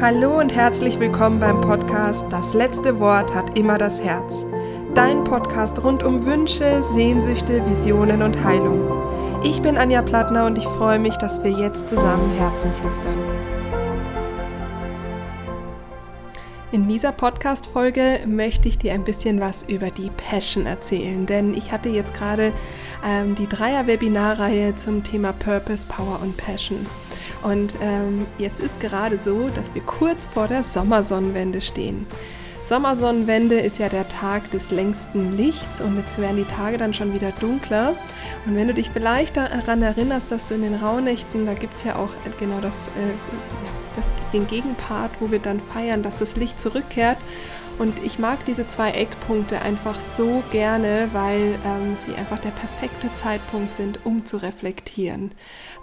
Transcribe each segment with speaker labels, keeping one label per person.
Speaker 1: Hallo und herzlich willkommen beim Podcast Das letzte Wort hat immer das Herz. Dein Podcast rund um Wünsche, Sehnsüchte, Visionen und Heilung. Ich bin Anja Plattner und ich freue mich, dass wir jetzt zusammen Herzen flüstern. In dieser Podcast-Folge möchte ich dir ein bisschen was über die Passion erzählen, denn ich hatte jetzt gerade ähm, die Dreier-Webinarreihe zum Thema Purpose, Power und Passion. Und ähm, es ist gerade so, dass wir kurz vor der Sommersonnenwende stehen. Sommersonnenwende ist ja der Tag des längsten Lichts und jetzt werden die Tage dann schon wieder dunkler. Und wenn du dich vielleicht daran erinnerst, dass du in den Rauhnächten, da gibt es ja auch genau das, äh, das, den Gegenpart, wo wir dann feiern, dass das Licht zurückkehrt. Und ich mag diese zwei Eckpunkte einfach so gerne, weil ähm, sie einfach der perfekte Zeitpunkt sind, um zu reflektieren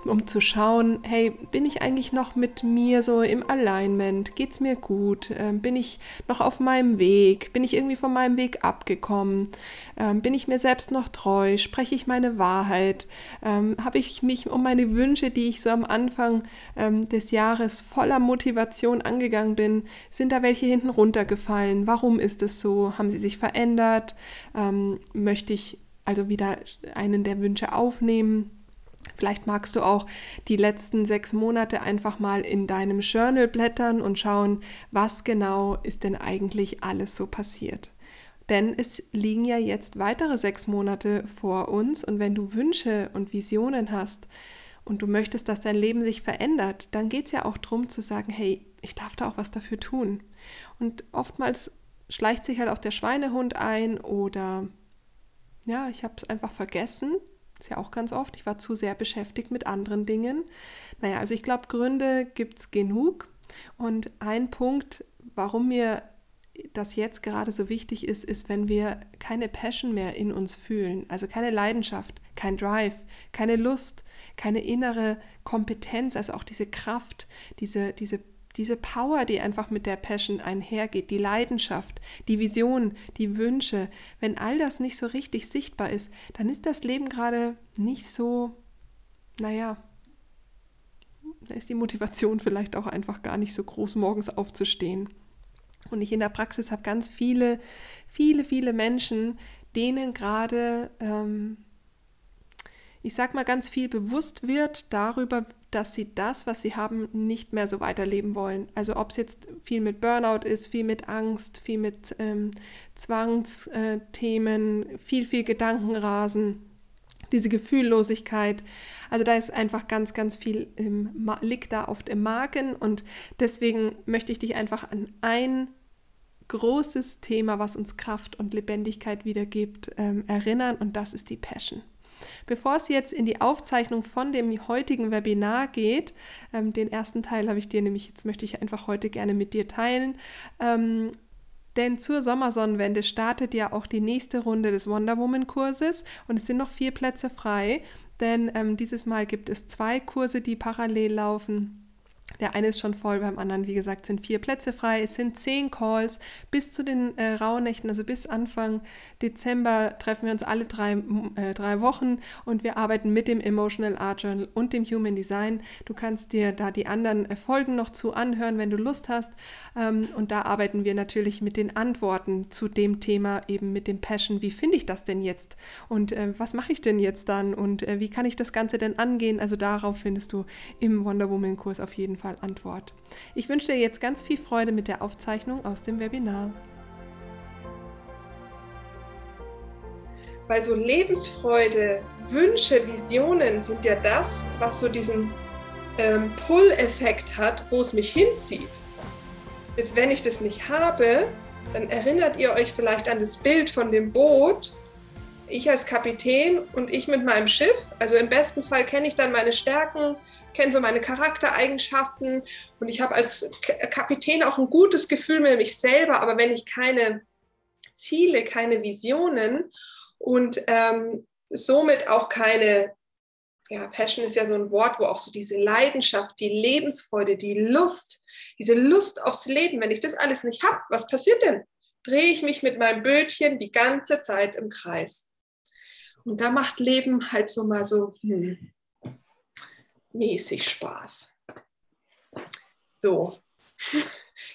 Speaker 1: um zu schauen, hey, bin ich eigentlich noch mit mir so im Alignment? Geht es mir gut? Ähm, bin ich noch auf meinem Weg? Bin ich irgendwie von meinem Weg abgekommen? Ähm, bin ich mir selbst noch treu? Spreche ich meine Wahrheit? Ähm, Habe ich mich um meine Wünsche, die ich so am Anfang ähm, des Jahres voller Motivation angegangen bin, sind da welche hinten runtergefallen? Warum ist es so? Haben sie sich verändert? Ähm, möchte ich also wieder einen der Wünsche aufnehmen? Vielleicht magst du auch die letzten sechs Monate einfach mal in deinem Journal blättern und schauen, was genau ist denn eigentlich alles so passiert. Denn es liegen ja jetzt weitere sechs Monate vor uns und wenn du Wünsche und Visionen hast und du möchtest, dass dein Leben sich verändert, dann geht es ja auch darum zu sagen, hey, ich darf da auch was dafür tun. Und oftmals schleicht sich halt auch der Schweinehund ein oder ja, ich habe es einfach vergessen ist ja auch ganz oft. Ich war zu sehr beschäftigt mit anderen Dingen. Naja, also ich glaube, Gründe gibt es genug. Und ein Punkt, warum mir das jetzt gerade so wichtig ist, ist, wenn wir keine Passion mehr in uns fühlen, also keine Leidenschaft, kein Drive, keine Lust, keine innere Kompetenz, also auch diese Kraft, diese, diese diese Power, die einfach mit der Passion einhergeht, die Leidenschaft, die Vision, die Wünsche, wenn all das nicht so richtig sichtbar ist, dann ist das Leben gerade nicht so, naja, da ist die Motivation vielleicht auch einfach gar nicht so groß, morgens aufzustehen. Und ich in der Praxis habe ganz viele, viele, viele Menschen, denen gerade ähm, ich sag mal, ganz viel bewusst wird darüber, dass sie das, was sie haben, nicht mehr so weiterleben wollen. Also ob es jetzt viel mit Burnout ist, viel mit Angst, viel mit ähm, Zwangsthemen, viel, viel Gedankenrasen, diese Gefühllosigkeit. Also da ist einfach ganz, ganz viel im, liegt da oft im Magen und deswegen möchte ich dich einfach an ein großes Thema, was uns Kraft und Lebendigkeit wiedergibt, ähm, erinnern und das ist die Passion. Bevor es jetzt in die Aufzeichnung von dem heutigen Webinar geht, ähm, den ersten Teil habe ich dir nämlich, jetzt möchte ich einfach heute gerne mit dir teilen. Ähm, denn zur Sommersonnenwende startet ja auch die nächste Runde des Wonder Woman Kurses und es sind noch vier Plätze frei, denn ähm, dieses Mal gibt es zwei Kurse, die parallel laufen. Der eine ist schon voll, beim anderen, wie gesagt, sind vier Plätze frei. Es sind zehn Calls bis zu den äh, Rauhnächten, also bis Anfang Dezember treffen wir uns alle drei, äh, drei Wochen und wir arbeiten mit dem Emotional Art Journal und dem Human Design. Du kannst dir da die anderen äh, Folgen noch zu anhören, wenn du Lust hast. Ähm, und da arbeiten wir natürlich mit den Antworten zu dem Thema, eben mit dem Passion. Wie finde ich das denn jetzt? Und äh, was mache ich denn jetzt dann? Und äh, wie kann ich das Ganze denn angehen? Also darauf findest du im Wonder Woman Kurs auf jeden Fall Fall Antwort. Ich wünsche dir jetzt ganz viel Freude mit der Aufzeichnung aus dem Webinar.
Speaker 2: Weil so Lebensfreude, Wünsche, Visionen sind ja das, was so diesen ähm, Pull-Effekt hat, wo es mich hinzieht. Jetzt, wenn ich das nicht habe, dann erinnert ihr euch vielleicht an das Bild von dem Boot. Ich als Kapitän und ich mit meinem Schiff. Also im besten Fall kenne ich dann meine Stärken, kenne so meine Charaktereigenschaften und ich habe als Kapitän auch ein gutes Gefühl mit mich selber, aber wenn ich keine Ziele, keine Visionen und ähm, somit auch keine, ja, Passion ist ja so ein Wort, wo auch so diese Leidenschaft, die Lebensfreude, die Lust, diese Lust aufs Leben, wenn ich das alles nicht habe, was passiert denn? Drehe ich mich mit meinem Bötchen die ganze Zeit im Kreis. Und da macht Leben halt so mal so, hm, mäßig Spaß. So,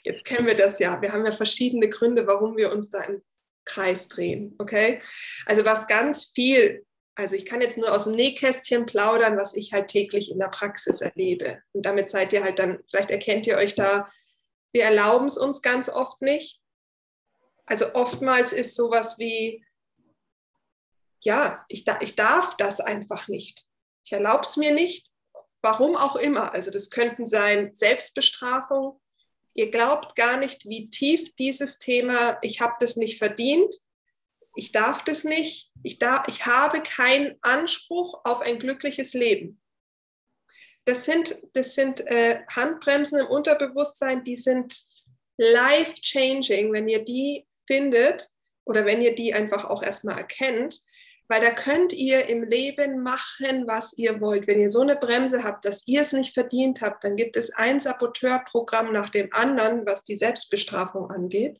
Speaker 2: Jetzt kennen wir das ja. Wir haben ja verschiedene Gründe, warum wir uns da im Kreis drehen. Okay? Also was ganz viel, also ich kann jetzt nur aus dem Nähkästchen plaudern, was ich halt täglich in der Praxis erlebe. Und damit seid ihr halt dann, vielleicht erkennt ihr euch da, wir erlauben es uns ganz oft nicht. Also oftmals ist sowas wie, ja, ich, ich darf das einfach nicht. Ich erlaube es mir nicht, warum auch immer. Also das könnten sein Selbstbestrafung, Ihr glaubt gar nicht, wie tief dieses Thema, ich habe das nicht verdient, ich darf das nicht, ich, darf, ich habe keinen Anspruch auf ein glückliches Leben. Das sind, das sind äh, Handbremsen im Unterbewusstsein, die sind life-changing, wenn ihr die findet oder wenn ihr die einfach auch erstmal erkennt, weil da könnt ihr im Leben machen, was ihr wollt. Wenn ihr so eine Bremse habt, dass ihr es nicht verdient habt, dann gibt es ein Saboteurprogramm nach dem anderen, was die Selbstbestrafung angeht.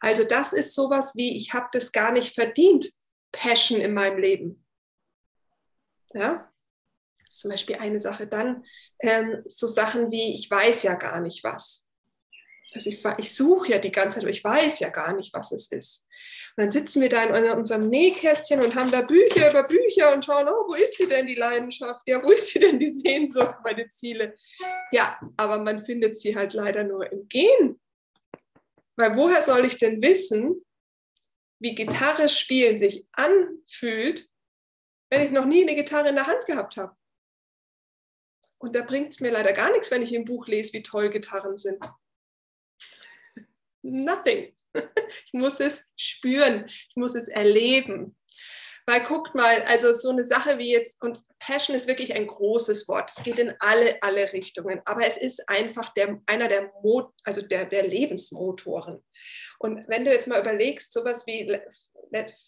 Speaker 2: Also das ist sowas wie, ich habe das gar nicht verdient, Passion in meinem Leben. Ja, zum Beispiel eine Sache. Dann ähm, so Sachen wie, ich weiß ja gar nicht was. Also ich, ich suche ja die ganze Zeit, aber ich weiß ja gar nicht, was es ist. Und dann sitzen wir da in unserem Nähkästchen und haben da Bücher über Bücher und schauen, oh, wo ist sie denn, die Leidenschaft? Ja, wo ist sie denn, die Sehnsucht, meine Ziele? Ja, aber man findet sie halt leider nur im Gehen. Weil woher soll ich denn wissen, wie Gitarre spielen sich anfühlt, wenn ich noch nie eine Gitarre in der Hand gehabt habe? Und da bringt es mir leider gar nichts, wenn ich im Buch lese, wie toll Gitarren sind. Nothing. Ich muss es spüren, ich muss es erleben. Weil guckt mal, also so eine Sache wie jetzt, und Passion ist wirklich ein großes Wort. Es geht in alle, alle Richtungen. Aber es ist einfach der, einer der, Mo also der, der Lebensmotoren. Und wenn du jetzt mal überlegst, sowas wie,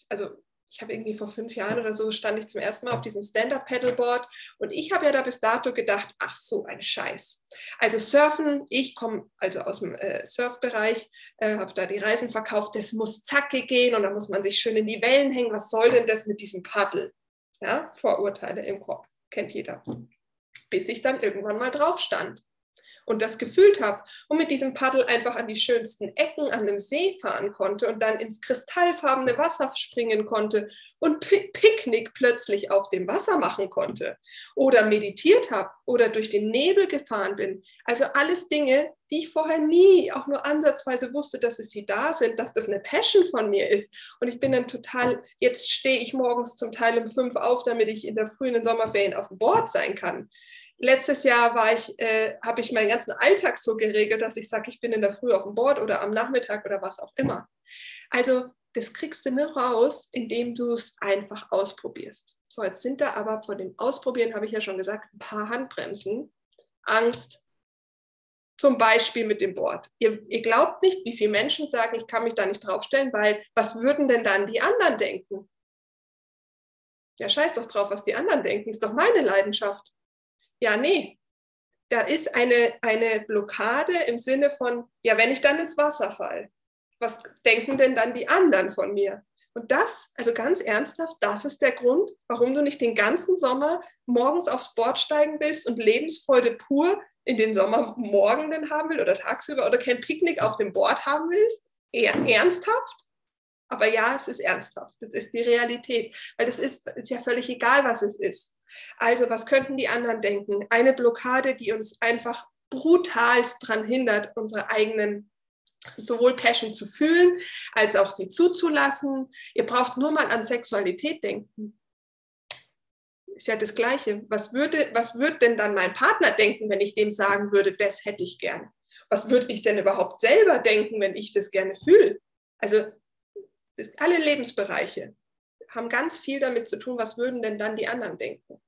Speaker 2: also ich habe irgendwie vor fünf Jahren oder so stand ich zum ersten Mal auf diesem Stand-Up-Paddleboard und ich habe ja da bis dato gedacht, ach so ein Scheiß. Also Surfen, ich komme also aus dem äh, Surfbereich, äh, habe da die Reisen verkauft, das muss zacke gehen und da muss man sich schön in die Wellen hängen. Was soll denn das mit diesem Paddel? Ja, Vorurteile im Kopf, kennt jeder. Bis ich dann irgendwann mal drauf stand und das gefühlt habe und mit diesem Paddel einfach an die schönsten Ecken an dem See fahren konnte und dann ins kristallfarbene Wasser springen konnte und Picknick plötzlich auf dem Wasser machen konnte oder meditiert habe oder durch den Nebel gefahren bin. Also alles Dinge, die ich vorher nie auch nur ansatzweise wusste, dass es die da sind, dass das eine Passion von mir ist. Und ich bin dann total, jetzt stehe ich morgens zum Teil um fünf auf, damit ich in der frühen Sommerferien auf dem Board sein kann letztes Jahr war ich, äh, habe ich meinen ganzen Alltag so geregelt, dass ich sage, ich bin in der Früh auf dem Board oder am Nachmittag oder was auch immer. Also das kriegst du nur raus, indem du es einfach ausprobierst. So, jetzt sind da aber vor dem Ausprobieren, habe ich ja schon gesagt, ein paar Handbremsen. Angst, zum Beispiel mit dem Board. Ihr, ihr, glaubt nicht, wie viele Menschen sagen, ich kann mich da nicht draufstellen, weil was würden denn dann die anderen denken? Ja, scheiß doch drauf, was die anderen denken, ist doch meine Leidenschaft ja, nee, da ist eine, eine Blockade im Sinne von, ja, wenn ich dann ins Wasser fall, was denken denn dann die anderen von mir? Und das, also ganz ernsthaft, das ist der Grund, warum du nicht den ganzen Sommer morgens aufs Board steigen willst und Lebensfreude pur in den Sommermorgenden haben willst oder tagsüber oder kein Picknick auf dem Board haben willst. Eher ernsthaft? Aber ja, es ist ernsthaft. Das ist die Realität. Weil es ist, ist ja völlig egal, was es ist. Also was könnten die anderen denken? Eine Blockade, die uns einfach brutalst daran hindert, unsere eigenen sowohl Passion zu fühlen, als auch sie zuzulassen. Ihr braucht nur mal an Sexualität denken. Ist ja das Gleiche. Was würde, was würde denn dann mein Partner denken, wenn ich dem sagen würde, das hätte ich gern? Was würde ich denn überhaupt selber denken, wenn ich das gerne fühle? Also alle Lebensbereiche haben ganz viel damit zu tun, was würden denn dann die anderen denken.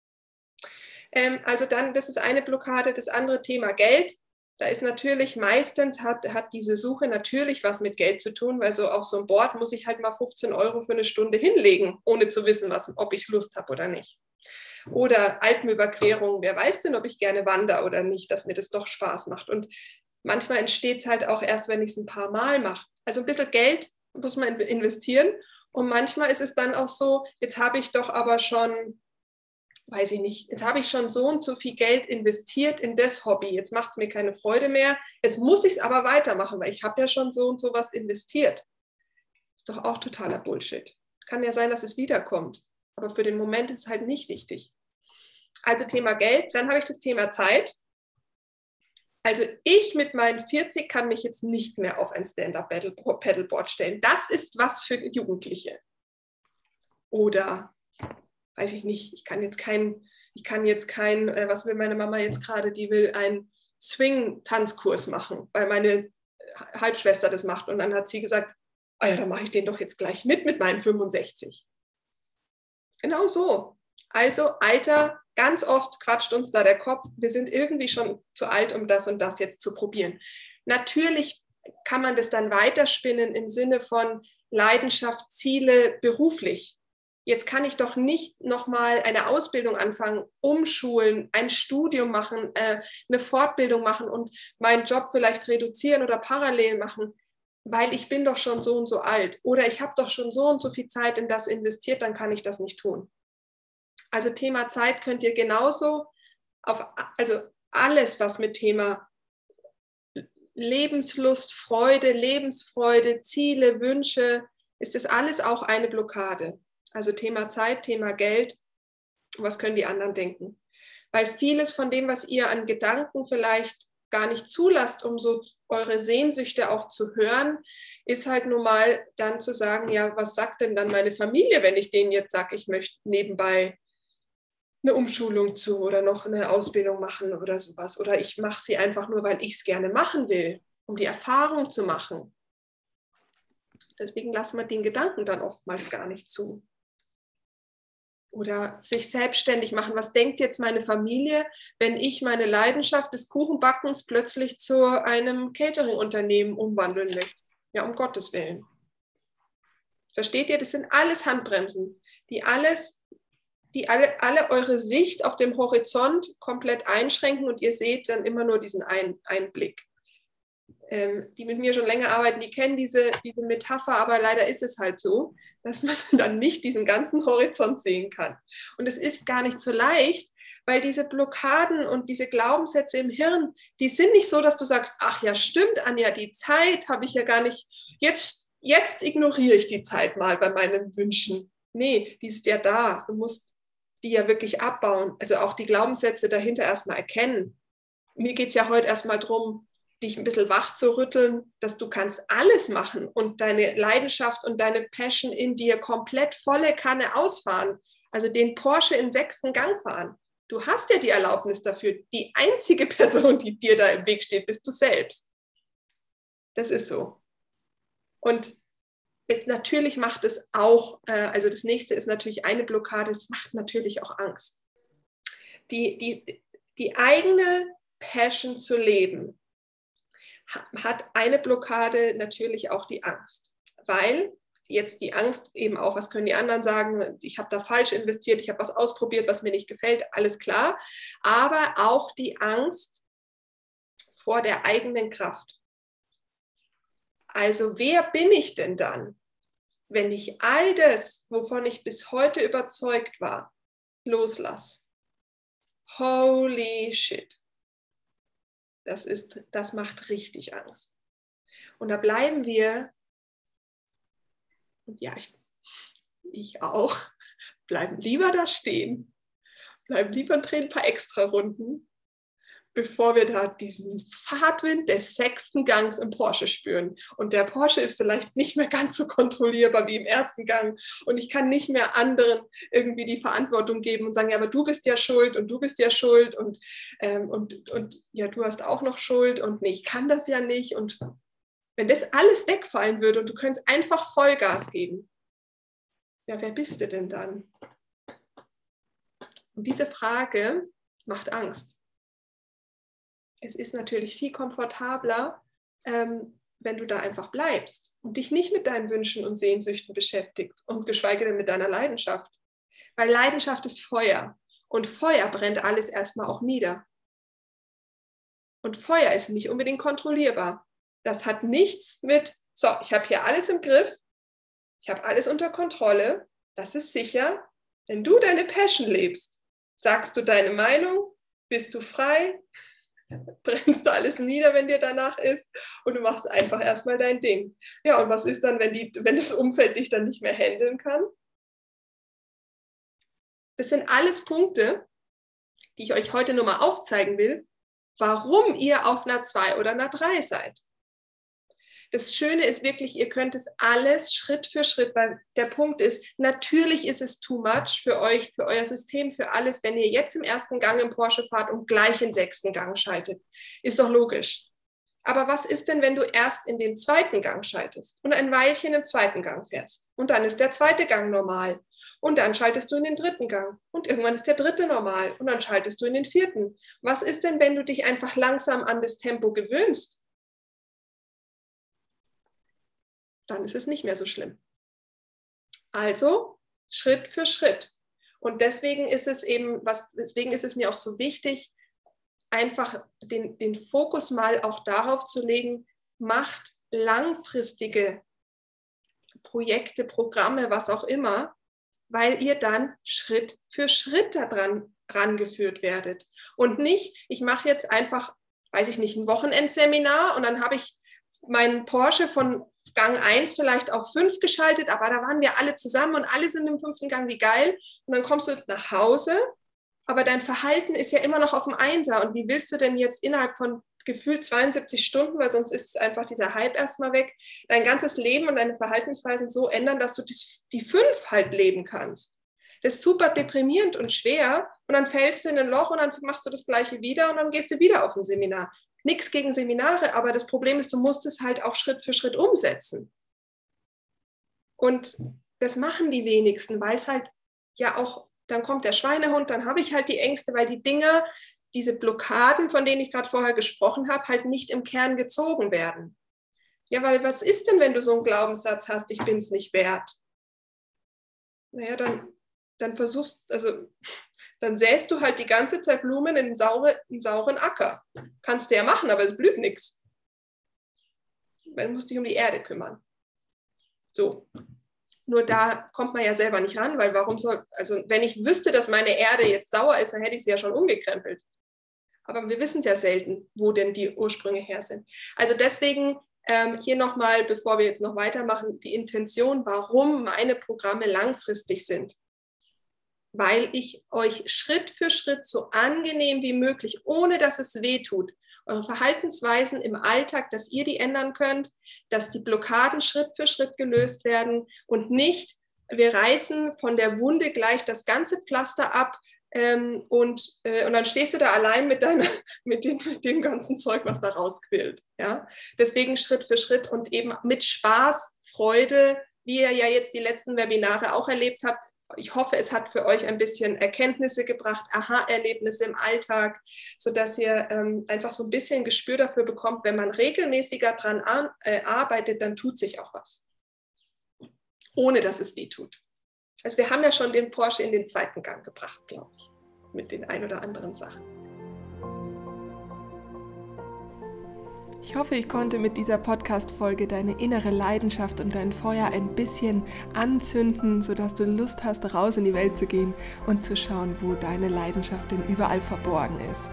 Speaker 2: Ähm, also dann, das ist eine Blockade. Das andere Thema Geld. Da ist natürlich meistens, hat, hat diese Suche natürlich was mit Geld zu tun, weil so auf so ein Board muss ich halt mal 15 Euro für eine Stunde hinlegen, ohne zu wissen, was, ob ich Lust habe oder nicht. Oder Alpenüberquerung, wer weiß denn, ob ich gerne wandere oder nicht, dass mir das doch Spaß macht. Und manchmal entsteht es halt auch erst, wenn ich es ein paar Mal mache. Also ein bisschen Geld muss man investieren. Und manchmal ist es dann auch so, jetzt habe ich doch aber schon weiß ich nicht, jetzt habe ich schon so und so viel Geld investiert in das Hobby, jetzt macht es mir keine Freude mehr, jetzt muss ich es aber weitermachen, weil ich habe ja schon so und so was investiert. Ist doch auch totaler Bullshit. Kann ja sein, dass es wiederkommt, aber für den Moment ist es halt nicht wichtig. Also Thema Geld, dann habe ich das Thema Zeit. Also ich mit meinen 40 kann mich jetzt nicht mehr auf ein Stand-Up-Paddleboard stellen. Das ist was für Jugendliche. Oder weiß ich nicht, ich kann jetzt kein, ich kann jetzt kein, äh, was will meine Mama jetzt gerade, die will einen Swing-Tanzkurs machen, weil meine Halbschwester das macht. Und dann hat sie gesagt, ah ja, dann mache ich den doch jetzt gleich mit mit meinen 65. Genau so. Also Alter, ganz oft quatscht uns da der Kopf, wir sind irgendwie schon zu alt, um das und das jetzt zu probieren. Natürlich kann man das dann weiterspinnen im Sinne von Leidenschaft, Ziele beruflich jetzt kann ich doch nicht nochmal eine Ausbildung anfangen, umschulen, ein Studium machen, äh, eine Fortbildung machen und meinen Job vielleicht reduzieren oder parallel machen, weil ich bin doch schon so und so alt oder ich habe doch schon so und so viel Zeit in das investiert, dann kann ich das nicht tun. Also Thema Zeit könnt ihr genauso auf, also alles, was mit Thema Lebenslust, Freude, Lebensfreude, Ziele, Wünsche, ist das alles auch eine Blockade. Also Thema Zeit, Thema Geld. Was können die anderen denken? Weil vieles von dem, was ihr an Gedanken vielleicht gar nicht zulasst, um so eure Sehnsüchte auch zu hören, ist halt nun mal dann zu sagen, ja, was sagt denn dann meine Familie, wenn ich denen jetzt sage, ich möchte nebenbei eine Umschulung zu oder noch eine Ausbildung machen oder sowas. Oder ich mache sie einfach nur, weil ich es gerne machen will, um die Erfahrung zu machen. Deswegen lassen wir den Gedanken dann oftmals gar nicht zu oder sich selbstständig machen. Was denkt jetzt meine Familie, wenn ich meine Leidenschaft des Kuchenbackens plötzlich zu einem Catering-Unternehmen umwandeln möchte? Ja, um Gottes Willen. Versteht ihr? Das sind alles Handbremsen, die alles, die alle, alle eure Sicht auf dem Horizont komplett einschränken und ihr seht dann immer nur diesen einen Einblick ähm, die mit mir schon länger arbeiten, die kennen diese, diese Metapher, aber leider ist es halt so, dass man dann nicht diesen ganzen Horizont sehen kann. Und es ist gar nicht so leicht, weil diese Blockaden und diese Glaubenssätze im Hirn, die sind nicht so, dass du sagst, ach ja, stimmt, Anja, die Zeit habe ich ja gar nicht, jetzt, jetzt ignoriere ich die Zeit mal bei meinen Wünschen. Nee, die ist ja da. Du musst die ja wirklich abbauen. Also auch die Glaubenssätze dahinter erstmal erkennen. Mir geht es ja heute erstmal darum, dich ein bisschen wach zu rütteln, dass du kannst alles machen und deine Leidenschaft und deine Passion in dir komplett volle Kanne ausfahren. Also den Porsche in sechsten Gang fahren. Du hast ja die Erlaubnis dafür. Die einzige Person, die dir da im Weg steht, bist du selbst. Das ist so. Und natürlich macht es auch, äh, also das nächste ist natürlich eine Blockade, es macht natürlich auch Angst. Die, die, die eigene Passion zu leben, hat eine Blockade natürlich auch die Angst, weil jetzt die Angst eben auch, was können die anderen sagen, ich habe da falsch investiert, ich habe was ausprobiert, was mir nicht gefällt, alles klar, aber auch die Angst vor der eigenen Kraft. Also wer bin ich denn dann, wenn ich all das, wovon ich bis heute überzeugt war, loslasse? Holy shit. Das, ist, das macht richtig Angst. Und da bleiben wir, ja, ich, ich auch, bleiben lieber da stehen, bleiben lieber und drehen ein paar extra Runden, bevor wir da diesen Fahrtwind des sechsten Gangs im Porsche spüren. Und der Porsche ist vielleicht nicht mehr ganz so kontrollierbar wie im ersten Gang. Und ich kann nicht mehr anderen irgendwie die Verantwortung geben und sagen, ja, aber du bist ja schuld und du bist ja schuld und, ähm, und, und ja, du hast auch noch Schuld und nee, ich kann das ja nicht. Und wenn das alles wegfallen würde und du könntest einfach Vollgas geben, ja, wer bist du denn dann? Und diese Frage macht Angst es ist natürlich viel komfortabler, ähm, wenn du da einfach bleibst und dich nicht mit deinen Wünschen und Sehnsüchten beschäftigst und geschweige denn mit deiner Leidenschaft. Weil Leidenschaft ist Feuer und Feuer brennt alles erstmal auch nieder. Und Feuer ist nicht unbedingt kontrollierbar. Das hat nichts mit, so, ich habe hier alles im Griff, ich habe alles unter Kontrolle, das ist sicher. Wenn du deine Passion lebst, Sagst du deine Meinung? Bist du frei? Brennst du alles nieder, wenn dir danach ist? Und du machst einfach erstmal dein Ding. Ja, und was ist dann, wenn, die, wenn das Umfeld dich dann nicht mehr handeln kann? Das sind alles Punkte, die ich euch heute nur mal aufzeigen will, warum ihr auf einer 2 oder einer 3 seid. Das Schöne ist wirklich, ihr könnt es alles Schritt für Schritt, weil der Punkt ist, natürlich ist es too much für euch, für euer System, für alles, wenn ihr jetzt im ersten Gang im Porsche fahrt und gleich den sechsten Gang schaltet. Ist doch logisch. Aber was ist denn, wenn du erst in den zweiten Gang schaltest und ein Weilchen im zweiten Gang fährst? Und dann ist der zweite Gang normal. Und dann schaltest du in den dritten Gang. Und irgendwann ist der dritte normal. Und dann schaltest du in den vierten. Was ist denn, wenn du dich einfach langsam an das Tempo gewöhnst? Dann ist es nicht mehr so schlimm. Also Schritt für Schritt. Und deswegen ist es eben, was, deswegen ist es mir auch so wichtig, einfach den, den Fokus mal auch darauf zu legen, macht langfristige Projekte, Programme, was auch immer, weil ihr dann Schritt für Schritt daran rangeführt werdet. Und nicht, ich mache jetzt einfach, weiß ich nicht, ein Wochenendseminar und dann habe ich meinen Porsche von Gang 1 vielleicht auf 5 geschaltet, aber da waren wir alle zusammen und alle sind im fünften Gang, wie geil. Und dann kommst du nach Hause aber dein Verhalten ist ja immer noch auf dem Einser. Und wie willst du denn jetzt innerhalb von gefühlt 72 Stunden, weil sonst ist einfach dieser Hype erstmal weg, dein ganzes Leben und deine Verhaltensweisen so ändern, dass du die fünf halt leben kannst? Das ist super deprimierend und schwer. Und dann fällst du in ein Loch und dann machst du das Gleiche wieder und dann gehst du wieder auf ein Seminar. Nichts gegen Seminare, aber das Problem ist, du musst es halt auch Schritt für Schritt umsetzen. Und das machen die wenigsten, weil es halt ja auch dann kommt der Schweinehund, dann habe ich halt die Ängste, weil die Dinger, diese Blockaden, von denen ich gerade vorher gesprochen habe, halt nicht im Kern gezogen werden. Ja, weil was ist denn, wenn du so einen Glaubenssatz hast, ich bin es nicht wert? Naja, dann, dann versuchst, also dann säst du halt die ganze Zeit Blumen in einen, saure, einen sauren Acker. Kannst du ja machen, aber es blüht nichts. Man muss dich um die Erde kümmern. So, nur da kommt man ja selber nicht ran, weil warum soll, also wenn ich wüsste, dass meine Erde jetzt sauer ist, dann hätte ich sie ja schon umgekrempelt. Aber wir wissen ja selten, wo denn die Ursprünge her sind. Also deswegen ähm, hier nochmal, bevor wir jetzt noch weitermachen, die Intention, warum meine Programme langfristig sind. Weil ich euch Schritt für Schritt so angenehm wie möglich, ohne dass es weh tut, eure Verhaltensweisen im Alltag, dass ihr die ändern könnt, dass die Blockaden Schritt für Schritt gelöst werden und nicht, wir reißen von der Wunde gleich das ganze Pflaster ab, ähm, und, äh, und dann stehst du da allein mit, deiner, mit, dem, mit dem ganzen Zeug, was da rausquillt. Ja? Deswegen Schritt für Schritt und eben mit Spaß, Freude, wie ihr ja jetzt die letzten Webinare auch erlebt habt, ich hoffe, es hat für euch ein bisschen Erkenntnisse gebracht, Aha-Erlebnisse im Alltag, sodass ihr ähm, einfach so ein bisschen Gespür dafür bekommt, wenn man regelmäßiger dran an, äh, arbeitet, dann tut sich auch was. Ohne dass es weh tut. Also wir haben ja schon den Porsche in den zweiten Gang gebracht, glaube ich, mit den ein oder anderen Sachen.
Speaker 1: Ich hoffe, ich konnte mit dieser Podcast-Folge deine innere Leidenschaft und dein Feuer ein bisschen anzünden, sodass du Lust hast, raus in die Welt zu gehen und zu schauen, wo deine Leidenschaft denn überall verborgen ist.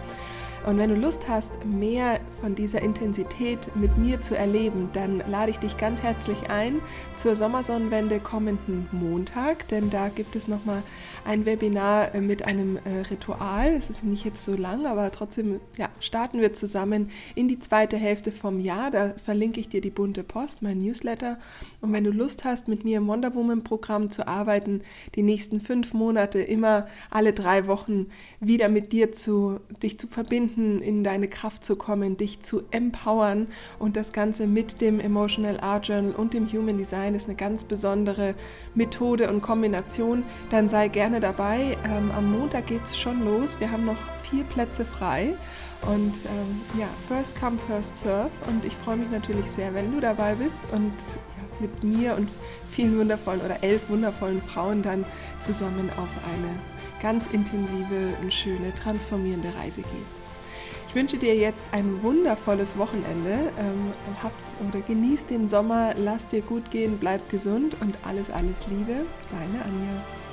Speaker 1: Und wenn du Lust hast, mehr von dieser Intensität mit mir zu erleben, dann lade ich dich ganz herzlich ein zur Sommersonnenwende kommenden Montag, denn da gibt es nochmal ein Webinar mit einem äh, Ritual. Es ist nicht jetzt so lang, aber trotzdem ja, starten wir zusammen in die zweite Hälfte vom Jahr. Da verlinke ich dir die bunte Post, mein Newsletter. Und wenn du Lust hast, mit mir im Wonder Woman Programm zu arbeiten, die nächsten fünf Monate immer alle drei Wochen wieder mit dir zu, dich zu verbinden, finden, in deine Kraft zu kommen, dich zu empowern und das Ganze mit dem Emotional Art Journal und dem Human Design ist eine ganz besondere Methode und Kombination, dann sei gerne dabei. Ähm, am Montag geht es schon los. Wir haben noch vier Plätze frei. Und ähm, ja, first come, first serve. Und ich freue mich natürlich sehr, wenn du dabei bist und ja, mit mir und vielen wundervollen oder elf wundervollen Frauen dann zusammen auf eine ganz intensive und schöne, transformierende Reise gehst. Ich wünsche dir jetzt ein wundervolles Wochenende. Ähm, hab, oder genieß den Sommer, lass dir gut gehen, bleib gesund und alles, alles Liebe. Deine Anja.